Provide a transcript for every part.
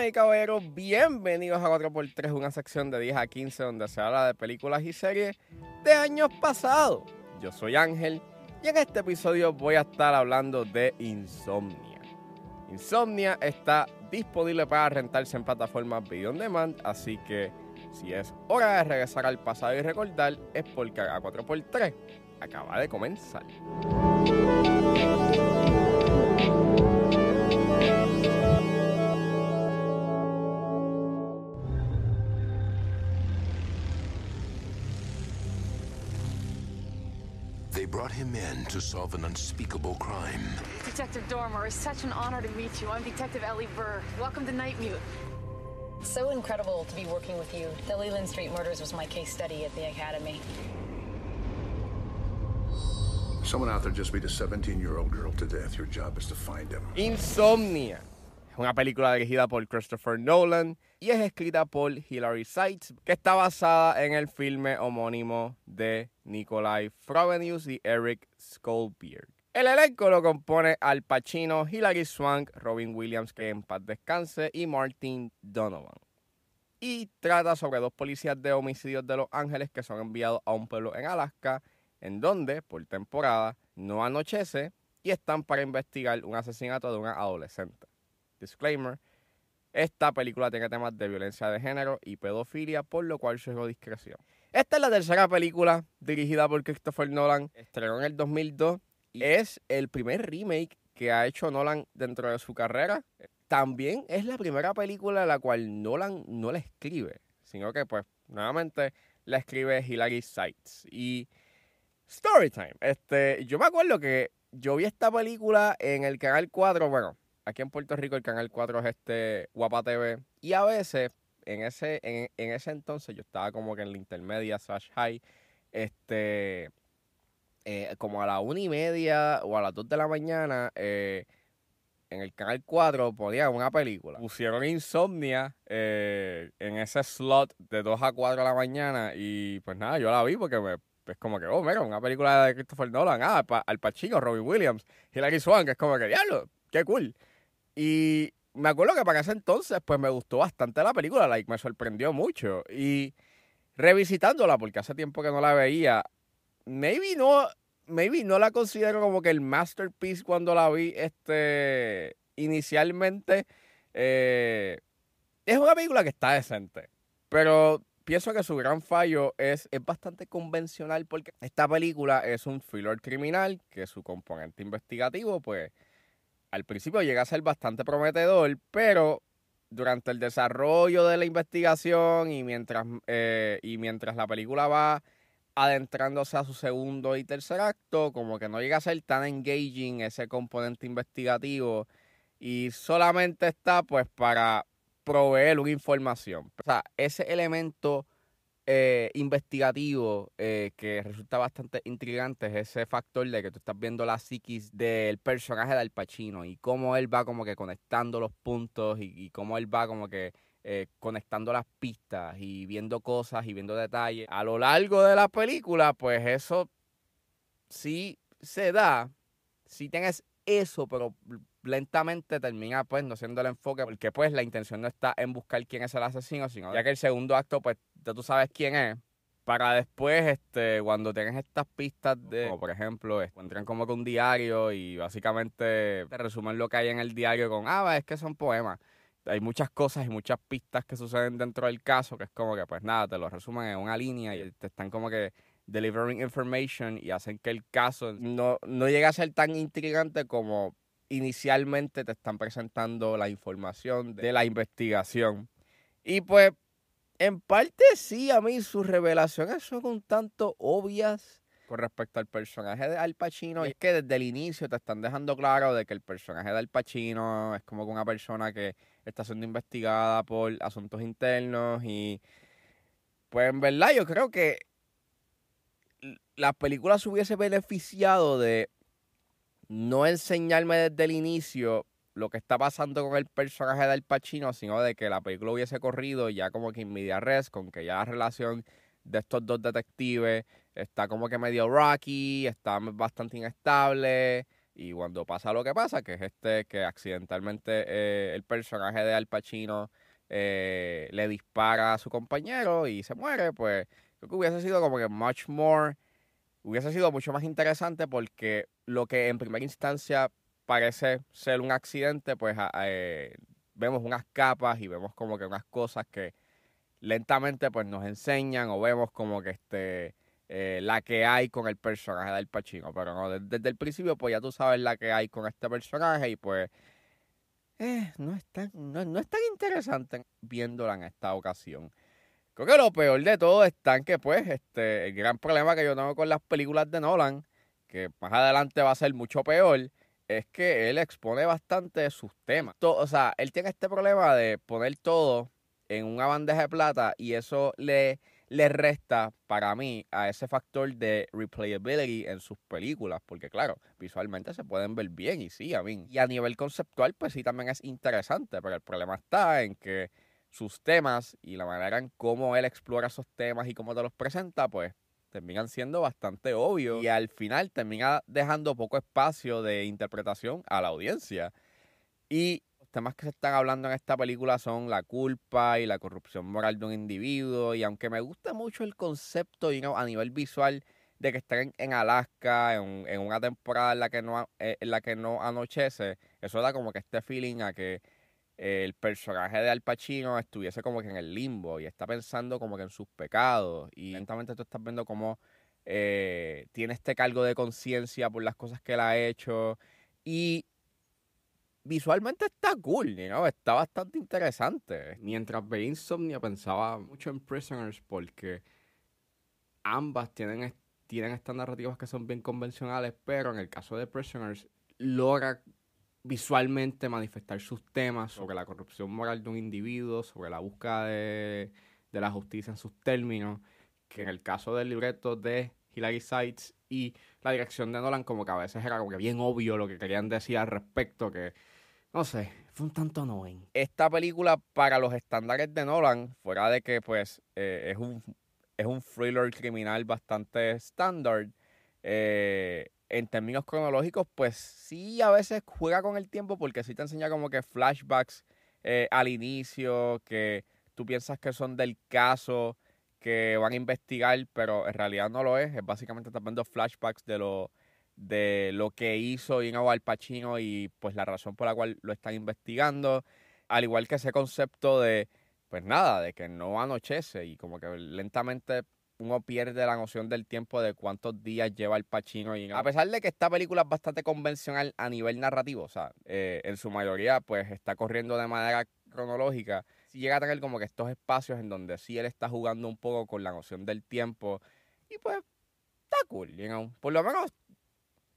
Damas y caballeros, bienvenidos a 4x3, una sección de 10 a 15 donde se habla de películas y series de años pasados. Yo soy Ángel y en este episodio voy a estar hablando de Insomnia. Insomnia está disponible para rentarse en plataformas Video On Demand, así que si es hora de regresar al pasado y recordar, es porque a 4x3 acaba de comenzar. Him in to solve an unspeakable crime. Detective Dormer, it's such an honor to meet you. I'm Detective Ellie Burr. Welcome to Nightmute. So incredible to be working with you. The Leland Street murders was my case study at the Academy. Someone out there just beat a 17 year old girl to death. Your job is to find him. Insomnia es una película dirigida por Christopher Nolan y es escrita por Hilary Seitz, que está basada en el filme homónimo de Nikolai Frobenius y Eric Skolberg. El elenco lo compone Al Pacino, Hilary Swank, Robin Williams, que en paz descanse, y Martin Donovan. Y trata sobre dos policías de homicidios de Los Ángeles que son enviados a un pueblo en Alaska, en donde, por temporada, no anochece y están para investigar un asesinato de una adolescente. Disclaimer. Esta película tiene temas de violencia de género y pedofilia, por lo cual sugiero discreción. Esta es la tercera película dirigida por Christopher Nolan. Estrenó en el 2002 y es el primer remake que ha hecho Nolan dentro de su carrera. También es la primera película en la cual Nolan no la escribe, sino que pues nuevamente la escribe Hilary Seitz. Y Storytime. Este, yo me acuerdo que yo vi esta película en el canal 4, bueno, aquí en Puerto Rico el canal 4 es este Guapa TV. Y a veces, en ese, en, ese entonces, yo estaba como que en la intermedia slash high, este, eh, como a la una y media o a las dos de la mañana, eh, en el canal 4 ponían una película. Pusieron Insomnia eh, en ese slot de 2 a 4 de la mañana y pues nada, yo la vi porque es como que, oh, mira, una película de Christopher Nolan, ah, Al Pacino, Robin Williams, Hilary Swank, que es como que, diablo, qué cool. Y me acuerdo que para ese entonces, pues me gustó bastante la película, like, me sorprendió mucho. Y revisitándola, porque hace tiempo que no la veía, maybe no, maybe no la considero como que el masterpiece cuando la vi, este, inicialmente. Eh, es una película que está decente, pero pienso que su gran fallo es, es bastante convencional porque esta película es un thriller criminal que su componente investigativo, pues, al principio llega a ser bastante prometedor, pero durante el desarrollo de la investigación y mientras, eh, y mientras la película va adentrándose a su segundo y tercer acto, como que no llega a ser tan engaging ese componente investigativo y solamente está pues para proveer una información. O sea, ese elemento eh, investigativo eh, que resulta bastante intrigante es ese factor de que tú estás viendo la psiquis del personaje de Al Pacino y cómo él va como que conectando los puntos y, y cómo él va como que eh, conectando las pistas y viendo cosas y viendo detalles. A lo largo de la película, pues eso sí se da, si tienes eso, pero lentamente termina pues no siendo el enfoque, porque pues la intención no está en buscar quién es el asesino, sino ya que el segundo acto pues ya tú sabes quién es, para después, este, cuando tienes estas pistas de, como por ejemplo, encuentran como que un diario y básicamente te resumen lo que hay en el diario con, ah, es que son poemas. Hay muchas cosas y muchas pistas que suceden dentro del caso, que es como que pues nada, te lo resumen en una línea y te están como que delivering information y hacen que el caso no, no llegue a ser tan intrigante como inicialmente te están presentando la información de la investigación. Y pues, en parte sí, a mí sus revelaciones son un tanto obvias con respecto al personaje de Al Pacino. Es que desde el inicio te están dejando claro de que el personaje de Al Pacino es como una persona que está siendo investigada por asuntos internos y pues en verdad yo creo que la película se hubiese beneficiado de no enseñarme desde el inicio lo que está pasando con el personaje del Pacino, sino de que la película hubiese corrido ya como que en media res, con que ya la relación de estos dos detectives está como que medio rocky, está bastante inestable, Y cuando pasa lo que pasa, que es este que accidentalmente eh, el personaje de Al Pacino eh, le dispara a su compañero y se muere, pues creo que hubiese sido como que much more, hubiese sido mucho más interesante porque lo que en primera instancia parece ser un accidente, pues eh, vemos unas capas y vemos como que unas cosas que lentamente pues nos enseñan o vemos como que este eh, la que hay con el personaje del Pacino. Pero no, desde, el principio pues ya tú sabes la que hay con este personaje y pues eh, no, es tan, no, es tan interesante viéndola en esta ocasión. Creo que lo peor de todo es tan que pues este, el gran problema que yo tengo con las películas de Nolan, que más adelante va a ser mucho peor, es que él expone bastante sus temas. o sea, él tiene este problema de poner todo en una bandeja de plata y eso le, le resta para mí a ese factor de replayability en sus películas, porque claro, visualmente se pueden ver bien y sí, a mí. Y a nivel conceptual, pues sí, también es interesante, pero el problema está en que sus temas y la manera en cómo él explora esos temas y cómo te los presenta, pues terminan siendo bastante obvios y al final termina dejando poco espacio de interpretación a la audiencia. Y temas que se están hablando en esta película son la culpa y la corrupción moral de un individuo. Y aunque me gusta mucho el concepto a nivel visual de que estén en Alaska en, una temporada en la que no eh, en la que no anochece, eso da como que este feeling a que el personaje de Al Pacino estuviese como que en el limbo y está pensando como que en sus pecados. Y lentamente tú estás viendo cómo eh, tiene este cargo de conciencia por las cosas que él ha hecho. Y visualmente está cool, ¿no? Está bastante interesante. Mientras veía Insomnia pensaba mucho en Prisoners porque ambas tienen, tienen estas narrativas que son bien convencionales, pero en el caso de Prisoners logra visualmente manifestar sus temas sobre la corrupción moral de un individuo, sobre la búsqueda de, de la justicia en sus términos, que en el caso del libreto de Hilary Sites y la dirección de Nolan como que a veces era como que bien obvio lo que querían decir al respecto, que no sé, fue un tanto annoying. Esta película para los estándares de Nolan, fuera de que pues eh, es, un, es un thriller criminal bastante estándar, eh, en términos cronológicos pues sí a veces juega con el tiempo porque sí te enseña como que flashbacks eh, al inicio, que tú piensas que son del caso que van a investigar, pero en realidad no lo es. Es básicamente estás viendo flashbacks de lo, de lo que hizo Ino Al Pacino y pues la razón por la cual lo están investigando. Al igual que ese concepto de, pues nada, de que no anochece y como que lentamente uno pierde la noción del tiempo de cuántos días lleva el Pacino. Y a pesar de que esta película es bastante convencional a nivel narrativo, o sea, eh, en su mayoría pues está corriendo de manera cronológica, llega a tener como que estos espacios en donde sí él está jugando un poco con la noción del tiempo y pues está cool, you Por lo menos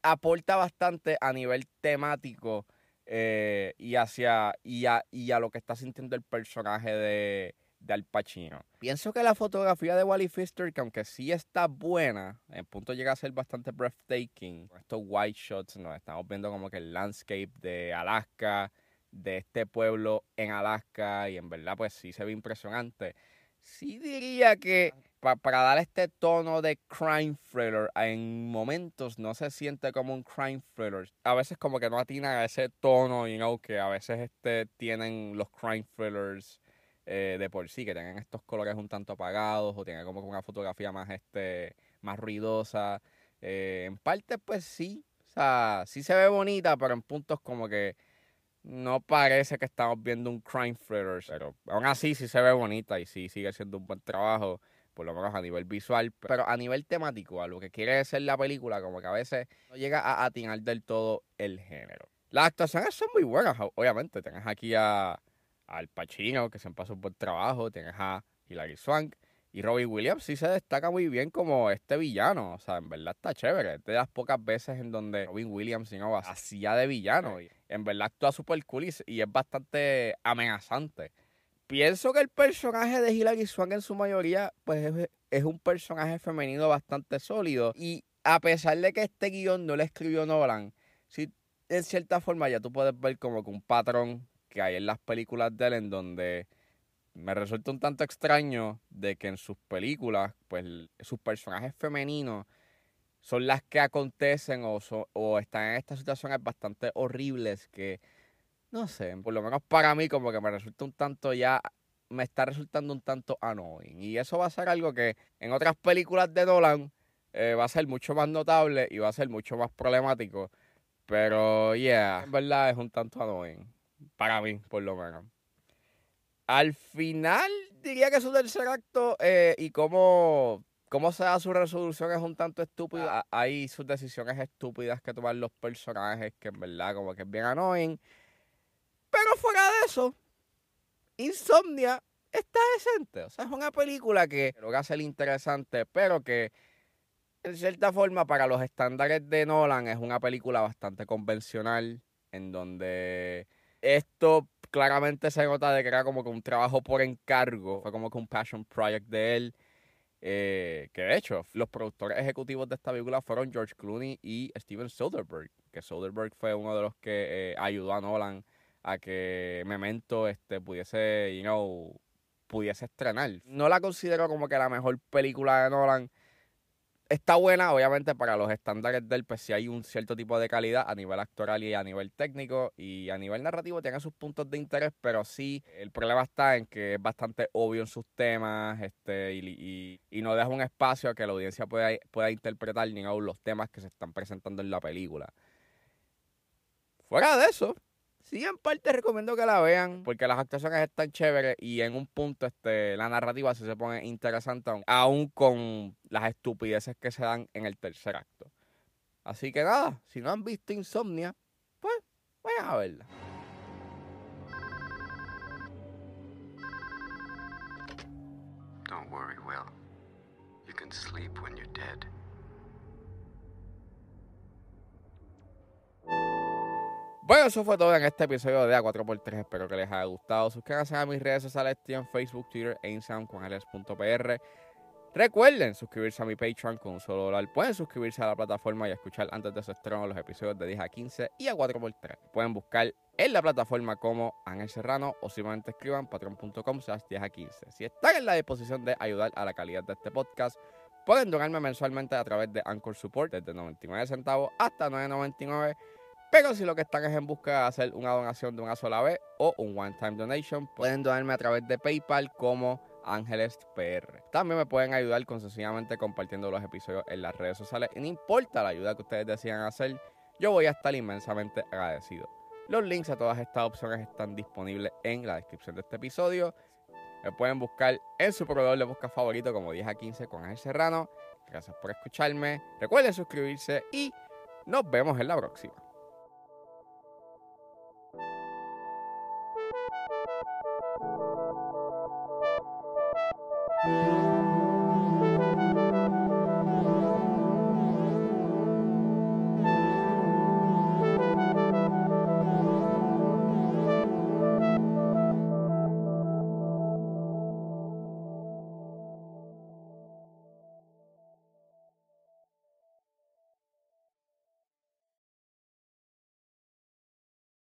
aporta bastante a nivel temático eh, y hacia y a, y a, lo que está sintiendo el personaje de, de Al Pacino. Pienso que la fotografía de Wally Pfister, que aunque sí está buena, en punto llega a ser bastante breathtaking. Estos white shots, nos estamos viendo como que el landscape de Alaska, de este pueblo en Alaska y en verdad pues sí se ve impresionante. Sí diría que para dar este tono de crime thriller, en momentos no se siente como un crime thriller. A veces como que no atinan a ese tono, you know, que a veces este, tienen los crime thrillers eh, de por sí, que tienen estos colores un tanto apagados o tienen como una fotografía más, este, más ruidosa. Eh, en parte pues sí, o sea, sí se ve bonita, pero en puntos como que no parece que estamos viendo un crime thriller, pero aún así sí se ve bonita y sí sigue siendo un buen trabajo, por lo menos a nivel visual, pero a nivel temático, a lo que quiere ser la película, como que a veces no llega a atinar del todo el género. Las actuaciones son muy buenas, obviamente. Tienes aquí a Al Pacino, que se hace un buen trabajo, tienes a Hilary Swank, y Robbie Williams sí se destaca muy bien como este villano. O sea, en verdad está chévere. Es de las pocas veces en donde Robin Williams ¿no? hacía de villano. Y en verdad actúa súper cool y, es bastante amenazante. Pienso que el personaje de Hilary Swank en su mayoría, pues es, es un personaje femenino bastante sólido. Y a pesar de que este guion no le escribió Nolan, sí, en cierta forma ya tú puedes ver como que un patrón que hay en las películas de él en donde me resulta un tanto extraño de que en sus películas, pues sus personajes femeninos son las que acontecen o, o están en estas situaciones bastante horribles que, no sé, por lo menos para mí como que me resulta un tanto ya, me está resultando un tanto annoying. Y eso va a ser algo que en otras películas de Nolan eh, va a ser mucho más notable y va a ser mucho más problemático. Pero, yeah, en verdad es un tanto annoying. Para mí, por lo menos. Al final, diría que su tercer acto eh, y cómo, cómo se da su resolución es un tanto estúpido. Ha- Hay sus decisiones estúpidas que toman los personajes que en verdad como que es bien annoying. Pero fuera de eso, Insomnia está decente. O sea, es una película que logra ser interesante, pero que en cierta forma para los estándares de Nolan es una película bastante convencional en donde esto claramente se nota de que era como que un trabajo por encargo, fue como que un passion project de él. eh, que de hecho, los productores ejecutivos de esta película fueron George Clooney y Steven Soderbergh, que Soderbergh fue uno de los que eh, ayudó a Nolan a que Memento este, pudiese, you know, pudiese estrenar. No la considero como que la mejor película de Nolan. Está buena, obviamente, para los estándares del pues sí hay un cierto tipo de calidad a nivel actoral y a nivel técnico y a nivel narrativo tiene sus puntos de interés, pero sí, el problema está en que es bastante obvio en sus temas este, y, no deja un espacio a que la audiencia pueda, pueda interpretar ni aún los temas que se están presentando en la película. Fuera de eso, sí en parte recomiendo que la vean porque las actuaciones están chéveres y en un punto este la narrativa sí se pone interesante aún, aún con las estupideces que se dan en el tercer acto. Así que nada, si no han visto Insomnia, pues vayan a verla. Don't worry, Will. You can sleep when you're dead. Bueno, eso fue todo en este episodio de A4x3. Espero que les haya gustado. Suscríbanse a mis redes sociales, estoy en Facebook, Twitter e Instagram con. Recuerden suscribirse a mi Patreon con un solo dólar. Pueden suscribirse a la plataforma y escuchar antes de su estreno los episodios de 10 a 15 y a 4x3. Pueden buscar en la plataforma como Ángel Serrano o simplemente escriban patreon.com slash 10 a 15. Si están en la disposición de ayudar a la calidad de este podcast, pueden donarme mensualmente a través de Anchor Support desde 99 centavos hasta 9.99 pero si lo que están es en busca de hacer una donación de una sola vez o un one-time donation, pueden donarme a través de PayPal como Ángeles PR. También me pueden ayudar con sencillamente compartiendo los episodios en las redes sociales. Y no importa la ayuda que ustedes decidan hacer, yo voy a estar inmensamente agradecido. Los links a todas estas opciones están disponibles en la descripción de este episodio. Me pueden buscar en su proveedor de busca favorito como 10 a 15 con Ángel Serrano. Gracias por escucharme. Recuerden suscribirse y nos vemos en la próxima.